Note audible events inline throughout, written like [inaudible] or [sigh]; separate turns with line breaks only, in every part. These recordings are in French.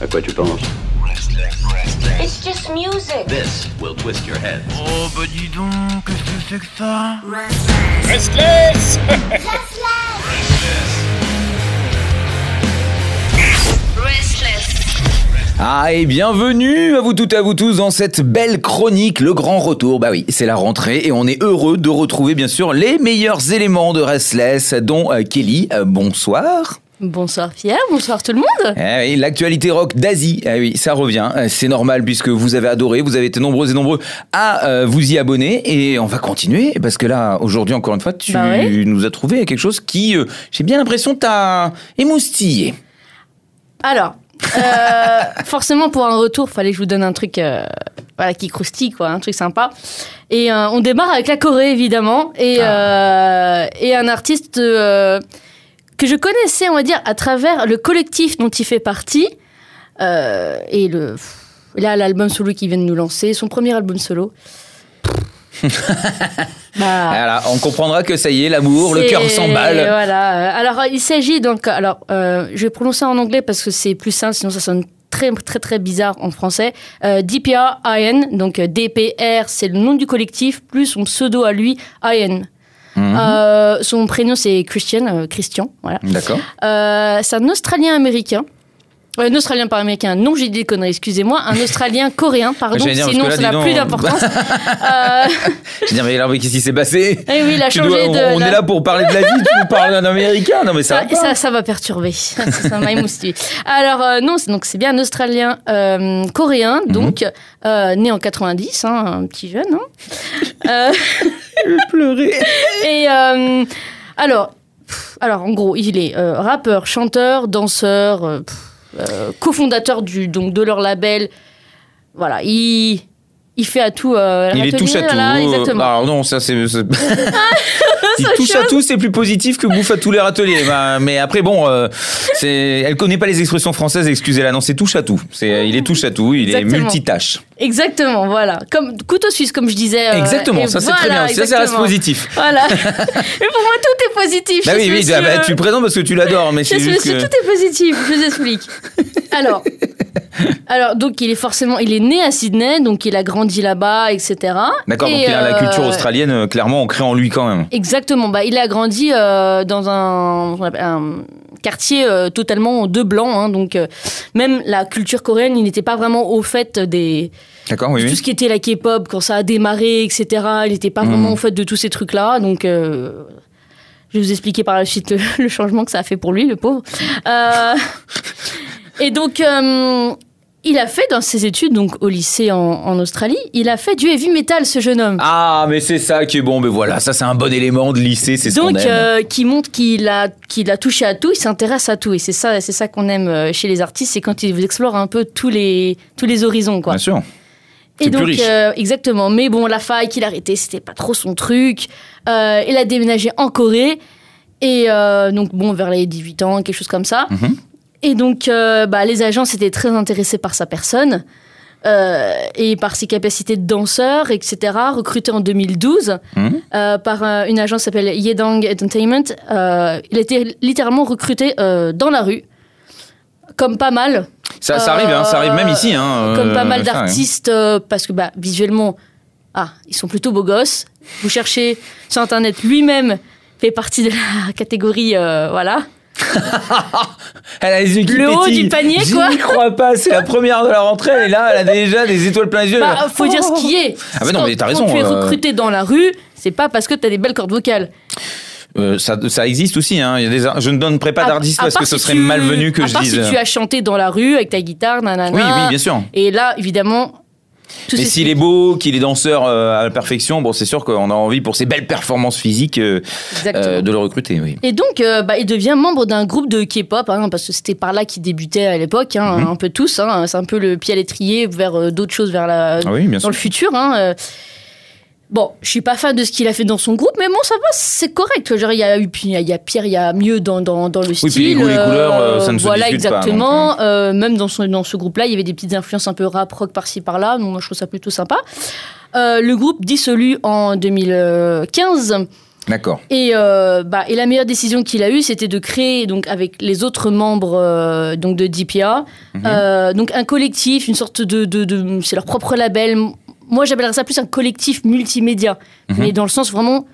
À quoi tu penses
It's just music.
This will twist your head.
Oh bah dis donc, qu'est-ce que c'est que ça
Restless
Ah et bienvenue à vous toutes et à vous tous dans cette belle chronique, le grand retour. Bah oui, c'est la rentrée et on est heureux de retrouver bien sûr les meilleurs éléments de Restless, dont euh, Kelly. Euh, bonsoir.
Bonsoir Pierre, bonsoir tout le monde.
Eh oui, l'actualité rock d'Asie, eh oui, ça revient. Euh, C'est normal puisque vous avez adoré, vous avez été nombreux et nombreux à euh, vous y abonner et on va continuer parce que là, aujourd'hui encore une fois, tu
Bah ouais.
nous as trouvé quelque chose qui, euh, j'ai bien l'impression, t'a émoustillé.
Alors, euh, [laughs] forcément pour un retour, fallait que je vous donne un truc voilà, qui croustille, quoi, un truc sympa. Et on démarre avec la Corée évidemment et, euh, et un artiste que je connaissais, on va dire, à travers le collectif dont il fait partie. Euh, et le, là, l'album solo qu'il vient de nous lancer, son premier album solo. [laughs] bah,
Voilà, on comprendra que ça y est, l'amour, le cœur s'emballe.
Voilà. Alors, il s'agit donc. Alors, euh, je vais prononcer en anglais parce que c'est plus simple, sinon ça sonne très, très, très bizarre en français. Euh, DPR IN, donc DPR, c'est le nom du collectif, plus son pseudo à lui, IN.
Mhm.
Euh, son prénom, c'est Christian, euh, Christian, voilà.
D'accord.
Euh, c'est un Australien américain. Un Australien pas américain, non, j'ai dit des conneries, excusez-moi. Un Australien coréen, pardon,
dire,
sinon
là,
ça n'a plus d'importance. [laughs] euh,
Je veux dire, mais alors, qu'est-ce qui s'est passé?
Eh oui, il a
Tu
changé
dois-
de.
on
la-
est là pour parler de la vie, tu nous parles d'un américain. Non, mais ça,
Ça,
va pas.
ça, ça va perturber. ça ça m'a émoustillé. Alors, euh, non, c'est, donc, c'est bien un Australien euh, coréen,
Mhm.
donc, né en 90, hein, un petit jeune. hein. [laughs]
Je vais pleurer. [laughs]
et alors, alors, en gros, il est euh, rappeur, chanteur, danseur, euh, pff, euh, cofondateur du, donc, de leur label. Voilà, il, il fait à tout. euh,
Il est touche à tout.
voilà, exactement.
Alors non, ça c'est. [laughs]
autre
touche à tout, c'est plus positif que bouffe à tous les râteliers. Bah, mais après, bon, euh, c'est, elle connaît pas les expressions françaises. Excusez-la, non, c'est touche à tout. C'est, il est touche à tout. Il est multitâche.
Exactement, voilà. Comme couteau suisse, comme je disais. euh,
exactement. Ça c'est très bien. Ça, ça reste positif.
Voilà. [laughs] [laughs] Mais pour moi, tout est positif.
Bah oui, oui.
monsieur.
ah bah, tu le présentes parce que tu l'adores, mais c'est juste
monsieur,
que.
tout est positif. Je vous explique. [laughs] Alors, [laughs] alors, donc, il est forcément, il est né à Sydney, donc il a grandi là-bas, etc.
D'accord.
Et,
Donc il a la
euh,
culture australienne euh, clairement ancrée en lui quand même.
Exactement. Bah, il a grandi euh, dans un, quartier euh, totalement de blanc, hein, donc même la culture coréenne, il n'était pas vraiment au fait des
D'accord. Oui,
tout
oui.
ce qui était la K-pop quand ça a démarré, etc. Il n'était pas
Mhm.
vraiment au fait de tous ces trucs-là, donc. je vais vous expliquer par la suite le, [laughs] le changement que ça a fait pour lui, le pauvre. Euh, et donc, euh, il a fait dans ses études, donc au lycée en, en Australie, il a fait du heavy metal, ce jeune homme.
Ah, mais c'est ça qui est bon. Mais voilà, ça c'est un bon élément de lycée. C'est ce qu'on
Donc,
aime.
euh, qui montre qu'il a, qu'il a touché à tout, il s'intéresse à tout. Et c'est ça, c'est ça qu'on aime euh, chez les artistes, c'est quand ils explorent un peu tous les, tous les horizons, quoi.
Bien sûr.
Et
plus
donc,
riche.
euh, exactement. Mais bon, la faille qu'il a arrêté, c'était pas trop son truc. Euh, il a déménagé en Corée. Et euh, donc, bon, vers les 18 ans, quelque chose comme ça.
Mhm.
Et donc, euh, bah, les agences étaient très intéressés par sa personne. euh, et par ses capacités de danseur, etc., recruté en 2012
Mhm.
euh, par une agence qui s'appelle Yedang Entertainment. Il a été littéralement recruté dans la rue, comme pas mal.
Ça, ça arrive, hein, ça arrive même ici. Hein,
Comme pas mal
ouais.
d'artistes, parce que bah, visuellement, ah, ils sont plutôt beaux gosses. Vous cherchez sur Internet, lui-même fait partie de la [laughs] catégorie, voilà. [laughs]
Elle a les yeux qui
Le haut
pétillent.
du panier, quoi.
crois pas, c'est la première de la rentrée, elle est là, elle a déjà des étoiles plein les yeux.
Bah, faut dire ce qui est.
Ah bah non,
Quand-
mais t'as
quand
raison,
tu es
euh.
recruté dans la rue, c'est pas parce que t'as des belles cordes vocales.
Euh, ça, ça existe aussi, hein. Il y a des, ar- je ne donnerai pas
à
parce que ce
si
serait
tu-
malvenu que
à
je
part
dise.
si tu as chanté dans la rue avec ta guitare, nanana.
Oui, oui, bien sûr.
Et là, évidemment, tout
Mais s'il est beau, qu'il est danseur euh, à la perfection, bon, c'est sûr qu'on a envie pour ses belles performances physiques euh, euh, de le recruter, oui.
Et donc, euh, bah, il devient membre d'un groupe de K-pop, hein, parce que c'était par là qu'il débutait à l'époque, hein,
Mhm.
un peu tous. hein, c'est un peu le pied à l'étrier vers d'autres choses, vers la,
Ah oui,
dans
sûr.
le futur. Hein, euh. Bon, je suis pas fan de ce qu'il a fait dans son groupe, mais bon, ça va, c'est correct. Genre, il y a eu, il y a pire, il y a mieux dans, dans, dans le style.
puis les goûts, les couleurs, euh, ça ne se
Voilà,
discute pas,
exactement. Euh, même dans, son, dans ce groupe-là, il y avait des petites influences un peu rap, rock par-ci par-là. Donc, moi, je trouve ça plutôt sympa. Euh, le groupe dissolu en 2015.
D'accord.
Et, euh, bah, et la meilleure décision qu'il a eue, c'était de créer donc avec les autres membres euh, donc de DPA,
Mhm.
euh, donc un collectif, une sorte de, de, de- c'est leur propre label. Moi, j'appellerais ça plus un collectif multimédia,
Mhm.
mais dans le sens vraiment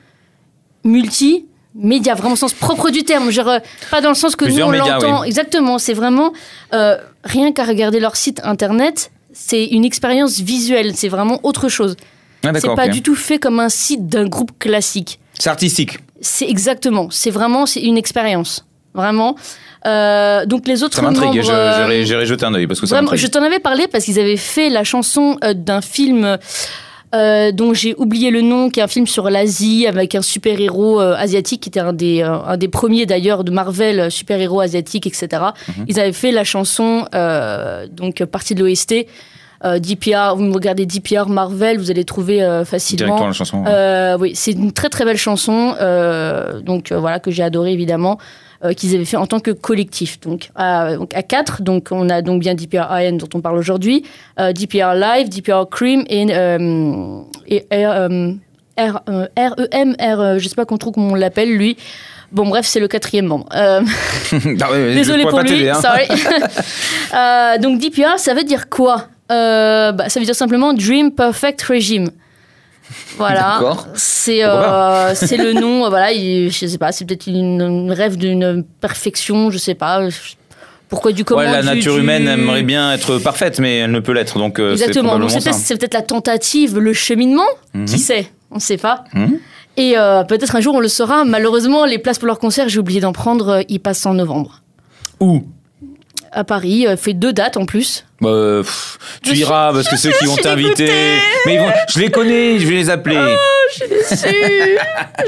multi. Média, vraiment au sens propre du terme, genre euh, pas dans le sens que
Plusieurs
nous on l'entend.
oui.
Exactement, c'est vraiment euh, rien qu'à regarder leur site internet, c'est une expérience visuelle, c'est vraiment autre chose.
Ah,
C'est pas du tout fait comme un site d'un groupe classique.
C'est artistique.
C'est exactement. C'est vraiment c'est une expérience. Vraiment. Euh, donc les autres
Ça m'intrigue.
euh,
J'irai jeter un œil parce que ça
vraiment, je t'en avais parlé parce qu'ils avaient fait la chanson euh, d'un film euh, dont j'ai oublié le nom, qui est un film sur l'Asie avec un super-héros euh, asiatique qui était un des, euh, un des premiers d'ailleurs de Marvel, super-héros asiatique, etc.
Mhm.
Ils avaient fait la chanson, donc partie de l'OST. DPR, vous regardez DPR Marvel, vous allez trouver facilement.
Directement la chanson.
Oui, c'est une très très belle chanson, donc voilà que j'ai adoré évidemment, qu'ils avaient fait en tant que collectif. Donc à, donc à quatre, donc on a donc bien DPR AN dont on parle aujourd'hui, euh, DPR Live, DPR Cream et, euh, et R, euh, R, euh, REM, R, euh, je sais pas trop comment on l'appelle lui. Bon bref, c'est le quatrième membre. Euh, [laughs] [laughs] Désolé pour lui,
hein.
sorry. [laughs] Euh, donc DPR, ça veut dire quoi? Euh, bah, Ça veut dire simplement Dream Perfect Regime. Voilà, c'est euh, c'est le nom. euh, Voilà, il- je sais pas, c'est peut-être une, une rêve d'une perfection, je sais pas. Pourquoi du comment
Ouais, la
du-
nature
du-
humaine aimerait bien être parfaite, mais elle ne peut l'être. Donc, euh,
Exactement. Donc c'est peut-être la tentative, le cheminement.
Mhm.
Qui sait On ne sait pas.
Mhm.
Et euh, peut-être un jour on le saura. Malheureusement, les places pour leur concert, j'ai oublié d'en prendre. Ils passent en novembre
Où?
À Paris. fait deux dates en plus.
Bah, pff, Tu iras parce que ceux qui vont t'inviter. Mais ils vont- je les connais, je vais les appeler.
Déçue.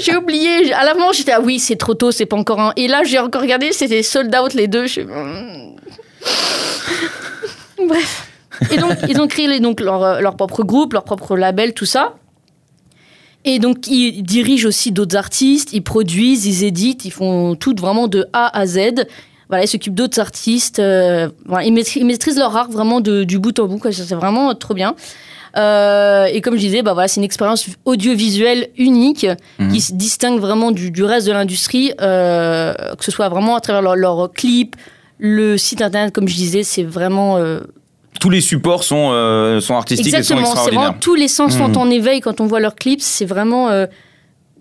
j'ai oublié. À l'avant, j'étais ah oui, c'est trop tôt, c'est pas encore un. Et là, j'ai encore regardé, c'était sold out les deux. Je hmm. Bref. Et donc, ils ont créé les- donc, leur, euh, leur propre groupe, leur propre label, tout ça. Et donc, ils dirigent aussi d'autres artistes, ils produisent, ils éditent, ils font tout vraiment de A à Z. Voilà, ils s'occupent d'autres artistes. euh, voilà, ils, maîtrisent, ils maîtrisent leur art vraiment de- du bout en bout. C'est vraiment trop bien. Euh, et comme je disais, bah voilà, c'est une expérience audiovisuelle unique
Mhm.
qui se distingue vraiment du, du reste de l'industrie, euh, que ce soit vraiment à travers leurs leur clips, le site internet, comme je disais, c'est vraiment euh,
Tous les supports sont, sont artistiques et sont
exactement, c'est
extraordinaires.
vraiment tous les sens sont
Mhm.
en éveil quand on voit leurs clips. C'est vraiment,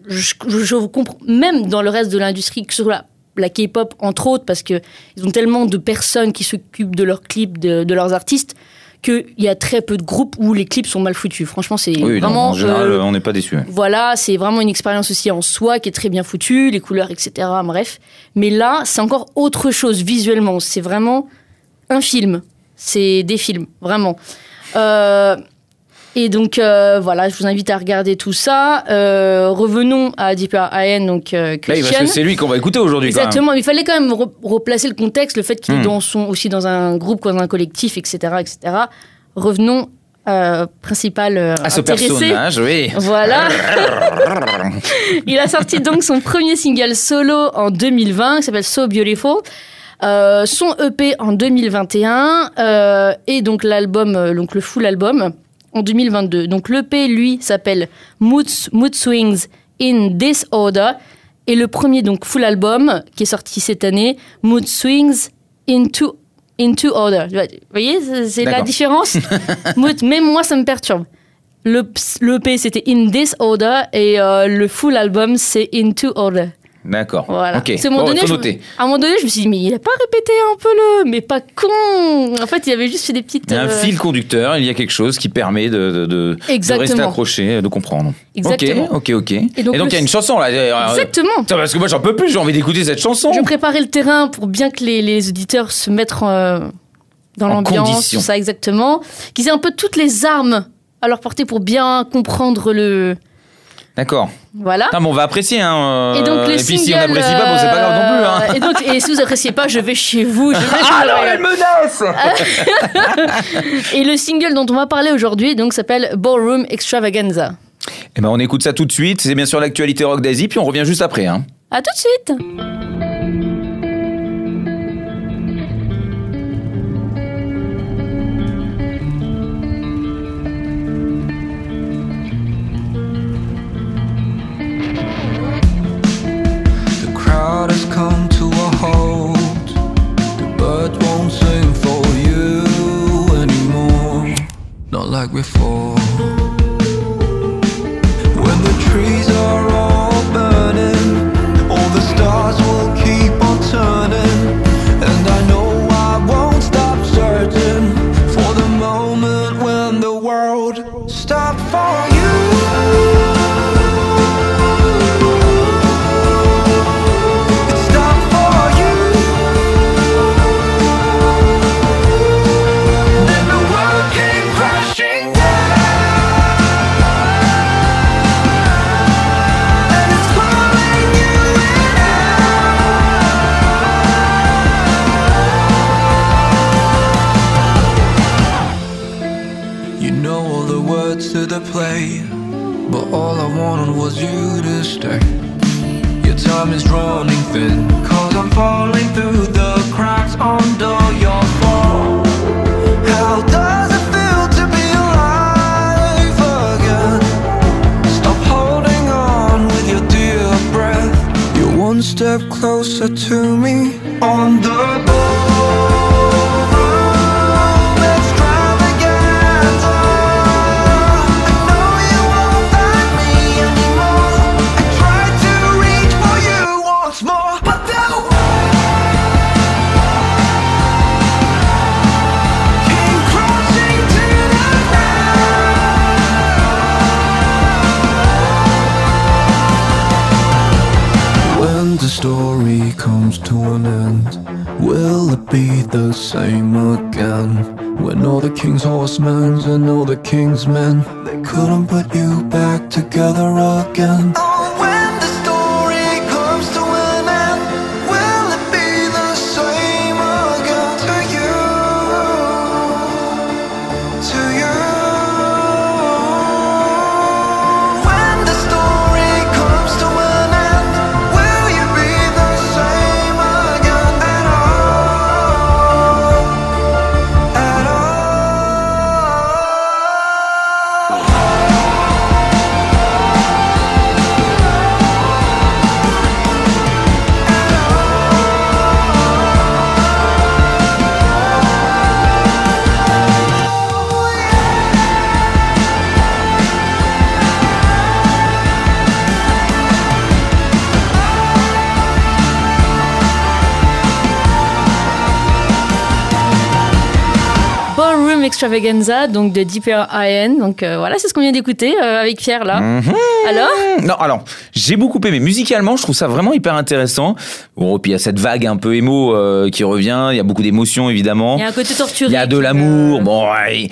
je, je- je comprends même dans le reste de l'industrie, que ce soit la, K-pop entre autres, parce que ils ont tellement de personnes qui s'occupent de leurs clips, de, de leurs artistes. Qu'il y a très peu de groupes où les clips sont mal foutus. Franchement, c'est
Oui, non,
vraiment.
en général,
euh,
on n'est pas déçu.
voilà, c'est vraiment une expérience aussi en soi qui est très bien foutue, les couleurs, etc. Bref. Mais là, c'est encore autre chose visuellement. C'est vraiment un film. C'est des films, vraiment. Euh, et donc, euh, voilà, je vous invite à regarder tout ça. Euh, revenons à Deeper AN, donc euh,
parce
Christian.
que c'est lui qu'on va écouter aujourd'hui. quand même.
Exactement, mais il fallait quand même re- replacer le contexte, le fait qu'il est dans son, aussi dans un groupe, dans un collectif, etc. etc. Revenons euh, principal euh,
À ce
intéressé.
personnage, oui.
Voilà. [laughs] il a sorti donc son premier single solo en 2020, qui s'appelle So Beautiful. Euh, son EP en 2021 euh, et donc l'album, donc le full album en 2022. Donc l'EP lui s'appelle Mood, Mood Swings in Disorder et le premier donc full album qui est sorti cette année, Mood Swings into into order. Vous voyez, c'est- la différence. [laughs] Mood, même moi ça me perturbe. Le, le P c'était In Disorder et euh, le full album c'est Into Order.
D'accord.
Voilà.
Ok.
Parce qu'à un moment donné,
faut
je-
noter.
à un moment donné, je me suis dit, mais il a pas répété un peu le. Mais pas con En fait, il avait juste fait des petites.
Il y a un
euh,
fil conducteur, il y a quelque chose qui permet de, de, de- de
Exactement.
rester accroché, de comprendre.
Exactement.
Ok, ok, ok. Et
donc,
donc,
le-
il y a une chanson là. euh,
Exactement
Putain, parce que moi j'en peux plus, j'ai envie d'écouter cette chanson.
Je préparais le terrain pour bien que les, les auditeurs se mettent euh, dans
En
l'ambiance,
condition.
tout ça exactement. Qu'ils aient un peu toutes les armes à leur portée pour bien comprendre le.
D'accord.
Voilà.
Ah, mais on va apprécier. Hein, euh,
Et donc le
et puis
single.
si on n'apprécie pas, bon, c'est pas grave non plus. Hein.
euh, Et, donc, et si vous appréciez pas, je vais chez vous. Je vais [laughs] chez
Ah non, elle menace [laughs]
Et le single dont on va parler aujourd'hui donc s'appelle Ballroom Extravaganza.
Eh ben, on écoute ça tout de suite. C'est bien sûr l'actualité rock d'Asie, puis on revient juste après. Hein.
À tout de suite.
Step closer to me. On the comes to an end, will it be the same again? When all the king's horsemen and all the king's men, they couldn't put you back together again.
Oh, Extravaganza, donc de Deeper IN. Donc euh, voilà, c'est ce qu'on vient d'écouter euh, avec Pierre là.
Mhm.
Alors
Non, alors, j'ai beaucoup aimé. Musicalement, je trouve ça vraiment hyper intéressant. Bon, et puis il y a cette vague un peu émo euh, qui revient. Il y a beaucoup d'émotions, évidemment.
Il y a un côté torturé.
Il y a de l'amour. Bon, ouais.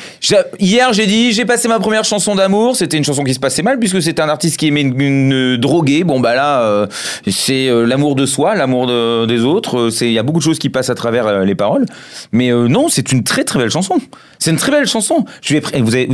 Hier, j'ai dit, j'ai passé ma première chanson d'amour. C'était une chanson qui se passait mal puisque c'était un artiste qui aimait une, une droguée. Bon, bah là, c'est l'amour de soi, l'amour de- des autres. Il y a beaucoup de choses qui passent à travers les paroles. Mais non, c'est une très très belle chanson. C'est une très belle chanson. Je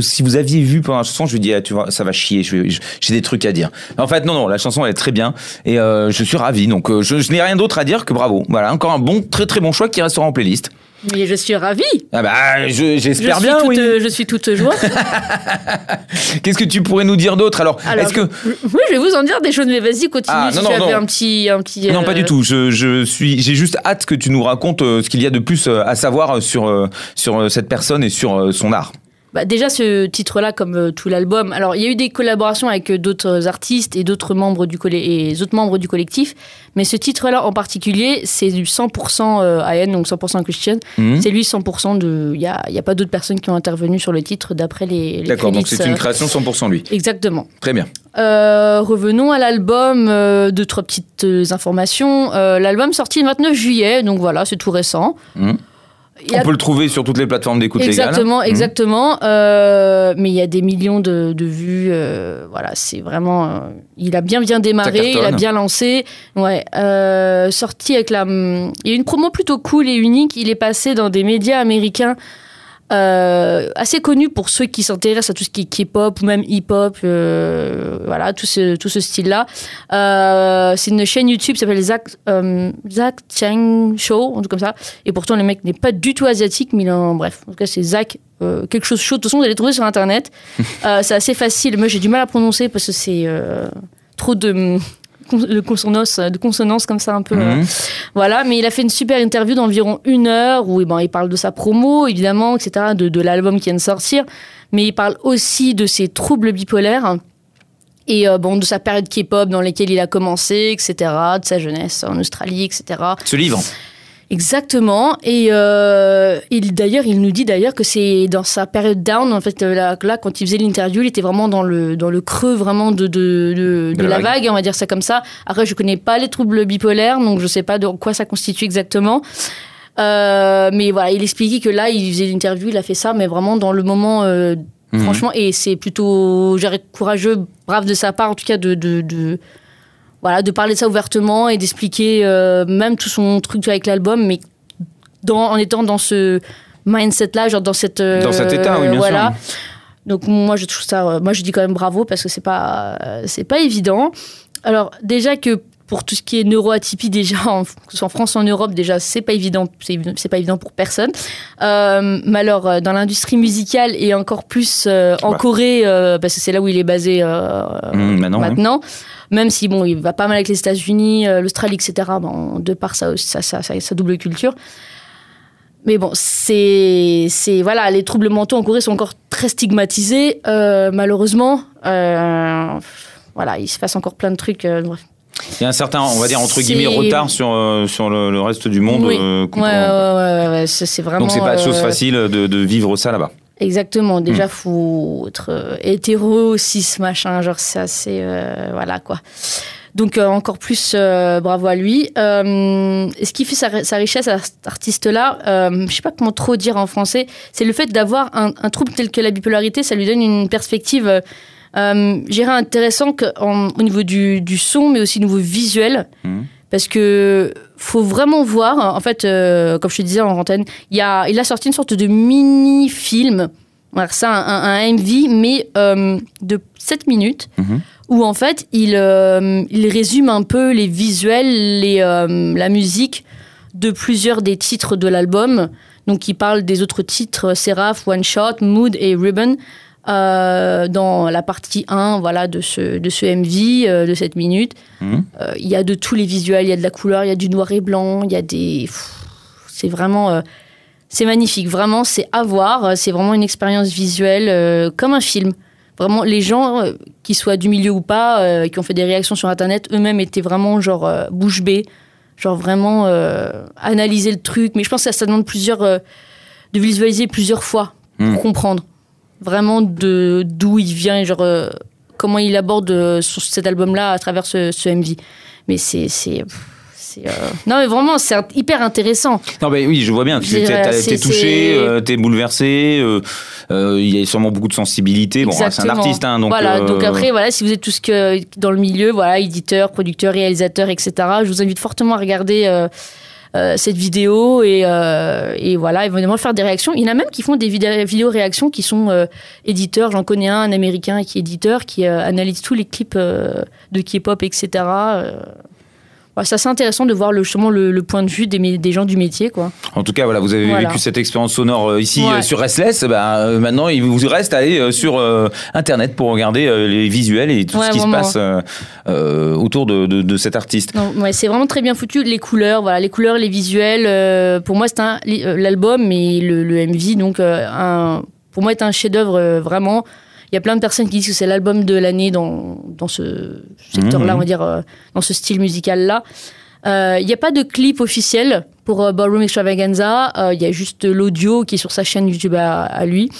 si vous aviez vu pendant la chanson, je lui dis, ah, tu vois, ça va chier. J'ai des trucs à dire. En fait, non, non, la chanson elle est très bien et euh, je suis ravi. Donc, euh, je, je n'ai rien d'autre à dire que bravo. Voilà, encore un bon, très très bon choix qui restera en playlist.
Mais je suis ravie.
Ah bah, je-
Je
j'espère bien.
toute,
oui.
euh, je suis toute joie. [laughs]
Qu'est-ce que tu pourrais nous dire d'autre alors,
Alors,
Est-ce que
Oui, je vais vous en dire des choses, mais vas-y, continue
Ah,
si
non,
tu
non,
avais
non.
un petit, un petit.
non, pas
euh,
du tout. Je, je suis, j'ai juste hâte que tu nous racontes euh, ce qu'il y a de plus euh, à savoir euh, sur euh, sur euh, cette personne et sur euh, son art.
Bah, déjà, ce titre-là, comme euh, tout l'album, alors il y a eu des collaborations avec euh, d'autres artistes et d'autres membres du colle- et les autres membres du collectif, mais ce titre-là en particulier, c'est du 100% euh, AN, donc 100% Christian.
Mhm.
C'est lui 100% de. Il n'y a, y a pas d'autres personnes qui ont intervenu sur le titre d'après les, les
D'accord, donc c'est une
euh,
création 100% lui.
Exactement.
Très bien.
Euh, revenons à l'album, euh, deux, trois petites euh, informations. Euh, l'album sorti le 29 juillet, donc voilà, c'est tout récent.
Mhm.
A-
On peut le trouver sur toutes les plateformes d'écoute légale.
Exactement,
Mhm.
exactement. Euh, mais il y a des millions de, de vues. euh, voilà, c'est vraiment. euh, il a bien bien démarré, il a bien lancé. Ouais, sorti avec la. Il y a une promo plutôt cool et unique. Il est passé dans des médias américains. Euh, assez connus pour ceux qui s'intéressent à tout ce qui est K-pop ou même hip-hop, euh, voilà, tout ce, tout ce style-là. Euh, c'est une chaîne YouTube qui s'appelle Zach, euh, Zach Chang Show, un truc comme ça. Et pourtant, le mec n'est pas du tout asiatique, mais il en, bref, en tout cas, c'est Zach, euh, quelque chose chaud. De toute façon, vous allez le trouver sur Internet. [laughs] Euh, c'est assez facile. Moi, j'ai du mal à prononcer parce que c'est euh, trop de. Con- de consonance, de consonance comme ça un peu. euh,
Mhm.
voilà, mais il a fait une super interview d'environ une heure où eh ben, il parle de sa promo, évidemment, etc., de, de l'album qui vient de sortir, mais il parle aussi de ses troubles bipolaires et euh, bon, de sa période K-pop dans laquelle il a commencé, etc., de sa jeunesse en Australie, etc.
Ce livre.
Exactement. Et euh, il d'ailleurs, il nous dit d'ailleurs que c'est dans sa période down, en fait, euh, là, là, quand il faisait l'interview, il était vraiment dans le dans le creux vraiment de de, de, de
la vague.
vague. on va dire ça comme ça. Après, je connais pas les troubles bipolaires, donc je sais pas de quoi ça constitue exactement. Euh, mais voilà, il expliquait que là, il faisait l'interview, il a fait ça, mais vraiment dans le moment. euh,
Mhm.
Franchement, et c'est plutôt dirais, courageux, brave de sa part, en tout cas, de, de, de- voilà, de parler de ça ouvertement et d'expliquer euh, même tout son truc avec l'album, mais dans, en étant dans ce mindset-là, genre dans cette euh,
Dans cet état, oui, bien
voilà.
sûr.
Donc moi je trouve ça, euh, moi je dis quand même bravo parce que c'est pas, c'est pas évident. Alors déjà que pour tout ce qui est neuroatypie déjà, en, que ce soit en France ou en Europe déjà, c'est pas évident, c'est pas évident pour personne. Euh, mais alors euh, dans l'industrie musicale et encore plus euh, en
Bah.
Corée, euh, parce que c'est là où il est basé
Mhm, maintenant, ouais.
Même si bon, il va pas mal avec les États-Unis, l'Australie, etc. Bon, de par sa double culture. Mais bon, c'est, c'est voilà, les troubles mentaux en Corée sont encore très stigmatisés, malheureusement. Voilà, il se passe encore plein de trucs. bref.
Il y a un certain, on va dire entre guillemets, retard sur euh, sur le, le reste du monde.
Oui.
euh,
Ouais, ouais, ouais, c'est, vraiment.
Donc c'est pas chose
euh,
facile de, de vivre ça là-bas.
Exactement. Déjà,
Hmm.
faut être euh, hétéro, cis, machin. Genre, c'est assez. euh, voilà, quoi. Donc, euh, encore plus euh, bravo à lui. Euh, ce qui fait sa, sa richesse à cet artiste-là, euh, je sais pas comment trop dire en français, c'est le fait d'avoir un, un trouble tel que la bipolarité, ça lui donne une perspective. Euh, je dirais intéressant que en- au niveau du, du son, mais aussi au niveau visuel.
Mhm.
Parce que faut vraiment voir, en fait, euh, comme je te disais en antenne, il, a, il a sorti une sorte de mini-film, ça, un, MV, mais euh, de 7 minutes,
Mhm.
où en fait, il, euh, il résume un peu les visuels, les, la musique de plusieurs des titres de l'album. Donc, il parle des autres titres, Seraph, One Shot, Mood et Ribbon. Euh, dans la partie 1 voilà, de, ce, de ce MV euh, de 7 minutes.
Mhm.
Euh, Il y a de tous les visuels, il y a de la couleur, il y a du noir et blanc, il y a des. C'est vraiment. c'est magnifique, vraiment, c'est à voir. C'est vraiment une expérience visuelle comme un film. Vraiment, les gens, qui soient du milieu ou pas, qui ont fait des réactions sur Internet, eux-mêmes étaient vraiment genre bouche bée. Genre vraiment analyser le truc. Mais je pense que ça, ça demande plusieurs. de visualiser plusieurs fois pour
Mm.
comprendre vraiment de d'où il vient et genre euh, comment il aborde euh, sur cet album-là à travers ce, ce MV. Mais c'est euh, non mais vraiment c'est hyper intéressant.
Non, mais oui, je vois bien. Tu t'es, t'es touché, euh, t'es bouleversé. euh, euh, Il y a sûrement beaucoup de sensibilité. Bon, c'est un artiste, hein, donc.
voilà,
euh,
donc après, voilà, si vous êtes tous que dans le milieu, voilà, éditeur, producteur, réalisateur, etc., je vous invite fortement à regarder euh, cette vidéo et, euh, et voilà, évidemment faire des réactions. Il y en a même qui font des vidé- vidéos réactions qui sont euh, éditeurs. J'en connais un, un américain qui est éditeur, qui euh, analyse tous les clips euh, de K-pop, etc. Voilà, c'est assez intéressant de voir le, justement le, le point de vue des, gens du métier, quoi.
En tout cas, voilà, vous avez
Voilà.
vécu cette expérience sonore euh, ici
Ouais.
euh, sur Restless. Bah, euh, maintenant, il vous reste à aller sur Internet pour regarder les visuels et tout
Ouais,
ce qui se passe autour de, de- de cet artiste.
C'est vraiment très bien foutu. Les couleurs, voilà, les couleurs, les visuels. pour moi, c'est l'album et le, le MV, donc un, pour moi, est un chef-d'œuvre vraiment. Il y a plein de personnes qui disent que c'est l'album de l'année dans, dans ce secteur-là,
Mhm.
on va dire, euh, dans ce style musical-là. Euh, Il n'y a pas de clip officiel pour euh, Ballroom Extravaganza. Euh, Il y a juste l'audio qui est sur sa chaîne YouTube à, à lui.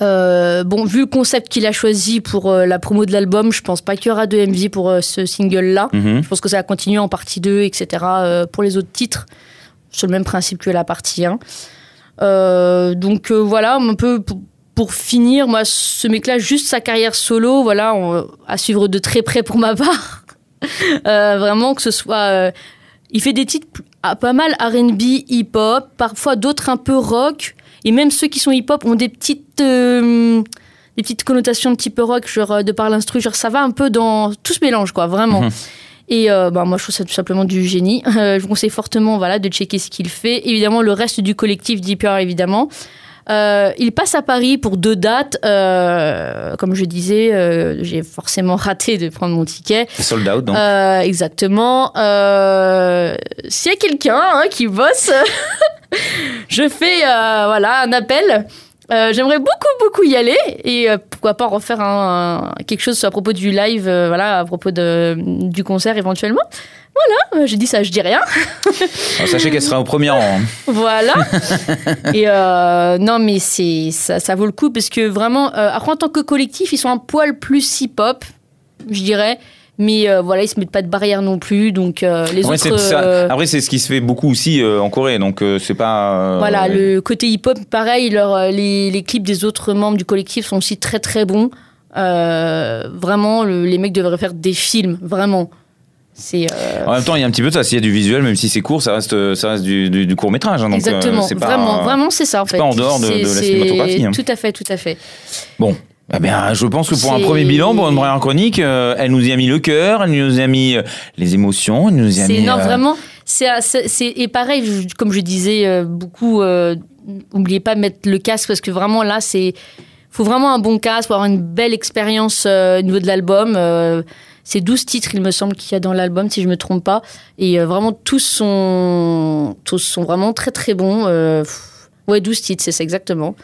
Euh, bon, vu le concept qu'il a choisi pour euh, la promo de l'album, je pense pas qu'il y aura de MV pour euh, ce single-là.
Mhm.
Je pense que ça va continuer en partie 2, etc. euh, pour les autres titres, sur le même principe que la partie 1. Euh, donc euh, voilà, un peu pour, finir, moi, ce mec-là, juste sa carrière solo, voilà, on- à suivre de très près pour ma [laughs] part. Euh, vraiment, que ce soit. euh, il fait des titres ah, pas mal RB, hip-hop, parfois d'autres un peu rock. Et même ceux qui sont hip-hop ont des petites. euh, des petites connotations petit peu rock, genre de par l'instru, genre ça va un peu dans tout ce mélange, quoi, vraiment.
Mhm.
Et euh, bah, moi, je trouve ça tout simplement du génie. [laughs] Euh, je vous conseille fortement voilà, de checker ce qu'il fait. Évidemment, le reste du collectif Deeper, évidemment. Euh, il passe à Paris pour deux dates. Euh, comme je disais, euh, j'ai forcément [laughs] raté de prendre mon ticket.
Sold out, donc.
Exactement. S'il y a quelqu'un hein, qui bosse, [laughs] je fais voilà un appel. J'aimerais beaucoup beaucoup y aller et pourquoi pas refaire un, un- quelque chose à propos du live, voilà à propos de, du concert éventuellement. Voilà, euh, j'ai dit ça, je dis rien.
Alors, [laughs] sachez qu'elle sera au premier rang. hein.
Voilà. [laughs] Et euh, non, mais c'est ça, ça vaut le coup parce que vraiment, euh, après en tant que collectif, ils sont un poil plus hip-hop, je dirais. Mais euh, voilà, ils se mettent pas de barrière non plus. Donc les
Après, c'est
autres.
ça- après, c'est ce qui se fait beaucoup aussi en Corée, donc c'est pas.
voilà, le côté hip-hop, pareil, leur, les, les clips des autres membres du collectif sont aussi très très bons. Euh, vraiment, le- les mecs devraient faire des films, vraiment. Euh,
En même temps, il y a un petit peu de ça. S'il y a du visuel, même si c'est court, ça reste, ça reste du, court métrage. donc, euh,
exactement,
pas-
vraiment, vraiment, c'est ça en fait.
pas en dehors de- la cinématographie, hein.
Tout à fait, tout à fait.
Bon. Eh bien, je pense que pour un premier bilan, pour une première chronique, euh, elle nous y a mis le cœur, elle nous y a mis euh, les émotions, elle nous y a mis.
non
euh,
vraiment. C'est et pareil, je- comme je disais euh, beaucoup, euh, n'oubliez pas de mettre le casque parce que vraiment là, c'est faut vraiment un bon casque pour avoir une belle expérience euh, au niveau de l'album. C'est 12 titres, il me semble, qu'il y a dans l'album, si je me trompe pas. Et euh, vraiment, tous sont, tous sont vraiment très très bons. Euh, pff, ouais, 12 titres, c'est ça exactement.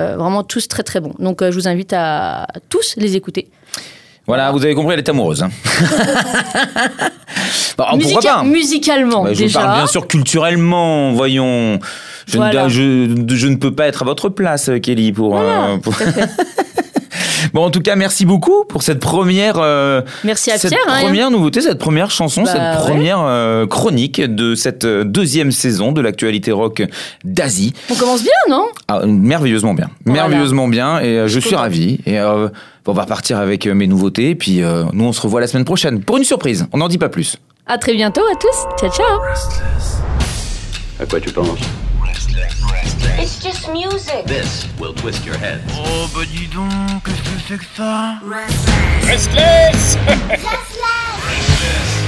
Euh, vraiment tous très très bons. Donc je vous invite à tous les écouter.
Voilà, vous avez compris, elle est amoureuse. hein. [laughs] Pas
musicalement,
Bah, Je
déjà.
parle bien sûr culturellement, voyons. Je,
Voilà.
ne, je, je ne peux pas être à votre place, Kelly, pour. pour- [laughs] bon, en tout cas, merci beaucoup pour cette première. euh,
Merci à
cette
Pierre. hein.
première nouveauté, cette première chanson,
Bah,
cette
ouais.
première euh, chronique de cette euh, deuxième saison de l'actualité rock d'Asie.
On commence bien, non?
Ah, merveilleusement bien,
Voilà.
merveilleusement bien, et euh, je suis ravi. Et euh, on va repartir avec mes nouveautés, puis euh, nous on se revoit la semaine prochaine pour une surprise. On n'en dit pas plus.
À très bientôt à tous. Ciao, ciao.
À quoi tu penses?
It's just music.
This will twist your head.
Oh bah dis donc, Restless. [laughs]
Restless.
Restless.